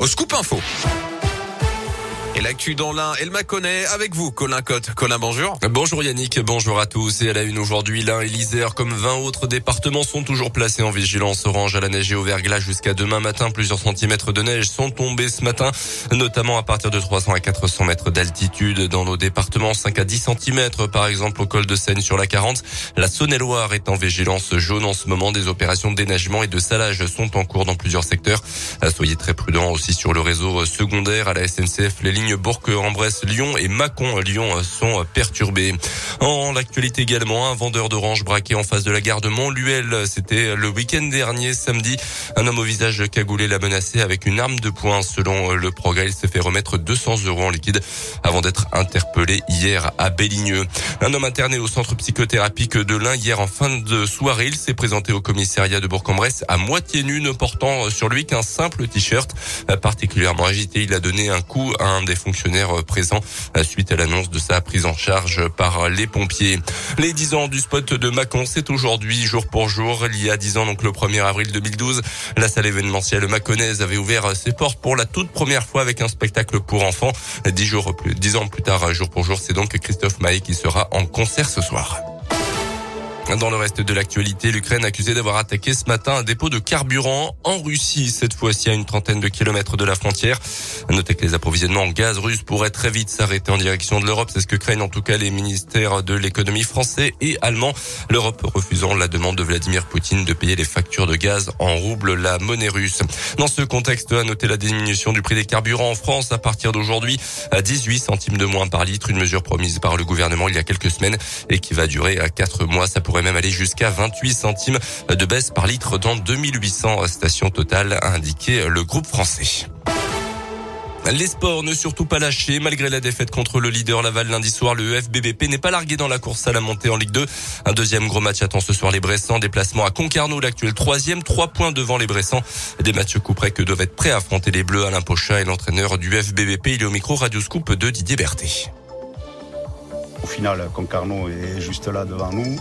au Scoop Info. Et l'actu dans l'un, elle m'a connaît avec vous, Colin Cotte. Colin, bonjour. Bonjour Yannick, bonjour à tous. Et à la une aujourd'hui, l'un et l'Isère, comme 20 autres départements, sont toujours placés en vigilance orange à la neige et au verglas jusqu'à demain matin. Plusieurs centimètres de neige sont tombés ce matin, notamment à partir de 300 à 400 mètres d'altitude dans nos départements. 5 à 10 centimètres, par exemple, au col de Seine sur la 40. La Saône-et-Loire est en vigilance jaune en ce moment. Des opérations de déneigement et de salage sont en cours dans plusieurs secteurs. Soyez très prudents aussi sur le réseau secondaire à la SNCF. Lignes Bourg-en-Bresse, Lyon et Mâcon-Lyon sont perturbés. En l'actualité également, un vendeur d'orange braqué en face de la gare de Montluel. C'était le week-end dernier, samedi. Un homme au visage cagoulé l'a menacé avec une arme de poing. Selon le progrès, il s'est fait remettre 200 euros en liquide avant d'être interpellé hier à Béligneux. Un homme interné au centre psychothérapique de l'Ain hier en fin de soirée. Il s'est présenté au commissariat de Bourg-en-Bresse à moitié nu, ne portant sur lui qu'un simple t-shirt. Particulièrement agité, il a donné un coup à un des fonctionnaires présents suite à l'annonce de sa prise en charge par les pompiers. Les 10 ans du spot de Macon, c'est aujourd'hui jour pour jour. Il y a 10 ans, donc le 1er avril 2012, la salle événementielle maconnaise avait ouvert ses portes pour la toute première fois avec un spectacle pour enfants. 10 jours plus, 10 ans plus tard, jour pour jour, c'est donc Christophe Maé qui sera en concert ce soir. Dans le reste de l'actualité, l'Ukraine accusée d'avoir attaqué ce matin un dépôt de carburant en Russie, cette fois-ci à une trentaine de kilomètres de la frontière. Notez que les approvisionnements en gaz russe pourraient très vite s'arrêter en direction de l'Europe. C'est ce que craignent en tout cas les ministères de l'économie français et allemand. L'Europe refusant la demande de Vladimir Poutine de payer les factures de gaz en rouble, la monnaie russe. Dans ce contexte, à noter la diminution du prix des carburants en France à partir d'aujourd'hui à 18 centimes de moins par litre, une mesure promise par le gouvernement il y a quelques semaines et qui va durer à 4 mois. Ça pourrait même aller jusqu'à 28 centimes de baisse par litre dans 2800 stations totales, a indiqué le groupe français. Les sports ne surtout pas lâchés. Malgré la défaite contre le leader Laval lundi soir, le FBBP n'est pas largué dans la course à la montée en Ligue 2. Un deuxième gros match attend ce soir les Bressans. Déplacement à Concarneau, l'actuel troisième, trois points devant les Bressans. Des matchs couperets que doivent être prêts à affronter les Bleus. Alain Pochin et l'entraîneur du FBBP. Il est au micro Radio Scoop de Didier Berthet. Au final, Concarneau est juste là devant nous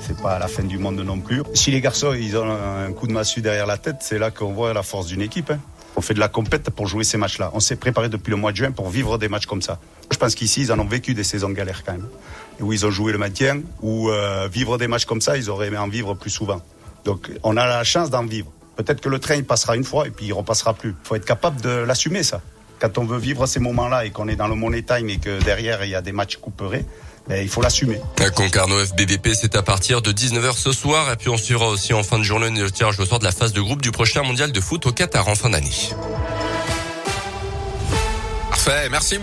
c'est pas la fin du monde non plus. Si les garçons ils ont un coup de massue derrière la tête, c'est là qu'on voit la force d'une équipe. Hein. On fait de la compète pour jouer ces matchs-là. On s'est préparé depuis le mois de juin pour vivre des matchs comme ça. Je pense qu'ici, ils en ont vécu des saisons galères quand même. Où ils ont joué le maintien, où euh, vivre des matchs comme ça, ils auraient aimé en vivre plus souvent. Donc on a la chance d'en vivre. Peut-être que le train il passera une fois et puis il repassera plus. Il faut être capable de l'assumer ça. Quand on veut vivre ces moments-là et qu'on est dans le money time et que derrière il y a des matchs couperés, ben, il faut l'assumer. Concarneau FBBP, c'est à partir de 19h ce soir. Et puis on suivra aussi en fin de journée le tirage au sort de la phase de groupe du prochain mondial de foot au Qatar en fin d'année. Parfait, merci.